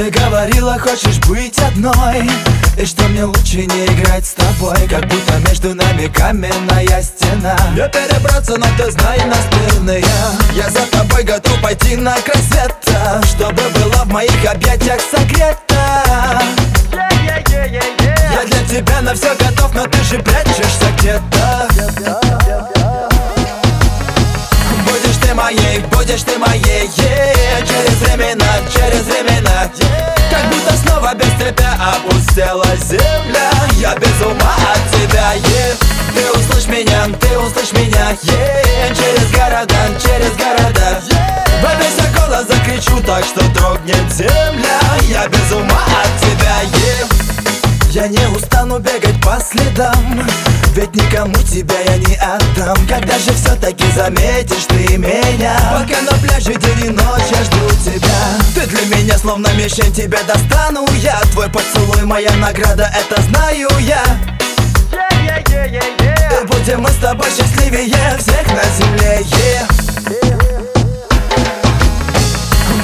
Ты говорила, хочешь быть одной. И что мне лучше не играть с тобой Как будто между нами каменная стена. Не перебраться, но ты знай настырная Я за тобой готов пойти на край света Чтобы было в моих объятиях согрето Я для тебя на все готов, но ты же прячешься где-то Будешь ты моей, будешь ты моей Как будто снова без тебя опустела земля Я без ума от тебя, yeah. Ты услышь меня, ты услышь меня yeah. Через города, через города yeah. Во весь голос закричу так, что дрогнет земля Я без ума от тебя, yeah. Я не устану бегать по следам Ведь никому тебя я не отдам Когда же все-таки заметишь ты меня Пока на пляже день и ночь я жду тебя словно мишень, тебя достану я Твой поцелуй моя награда, это знаю я И будем мы с тобой счастливее всех на земле.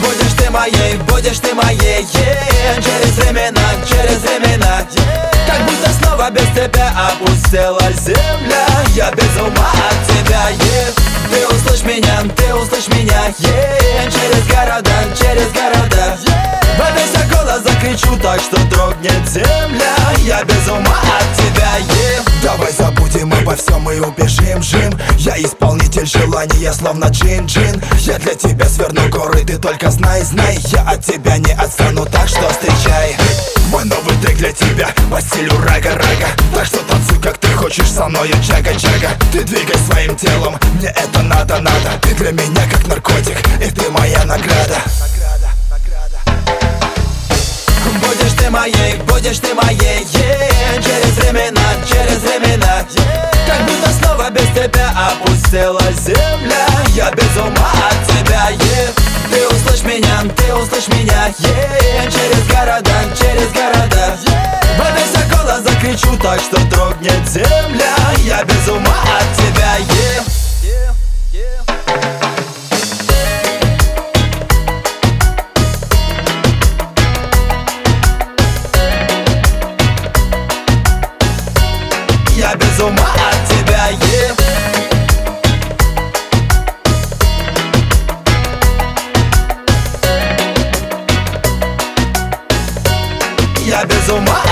Будешь ты моей, будешь ты моей. Через времена, через времена. Как будто снова без тебя опустела земля Я без ума от тебя. Ты услышь меня, ты услышь меня. Через города, через города закричу так, что дрогнет земля. Я без ума от тебя, yeah. Давай забудем обо всем и убежим, жим Я исполнитель желания, словно джин-джин. Я для тебя сверну горы, ты только знай, знай. Я от тебя не отстану, так что встречай. Мой новый трек для тебя по стилю рага-рага. Так что танцуй, как ты хочешь со мною, чага-чага. Ты двигай своим телом, мне это надо-надо Ты для меня как наркотик, и ты моя награда будешь ты моей yeah. Через времена, через времена yeah. Как будто снова без тебя опустела земля Я без ума от тебя, yeah. Ты услышь меня, ты услышь меня yeah. Через города, через города yeah. Во весь голос закричу так, что дрогнет земля Я без ума от тебя, Я без ума от тебя, yeah. Я без ума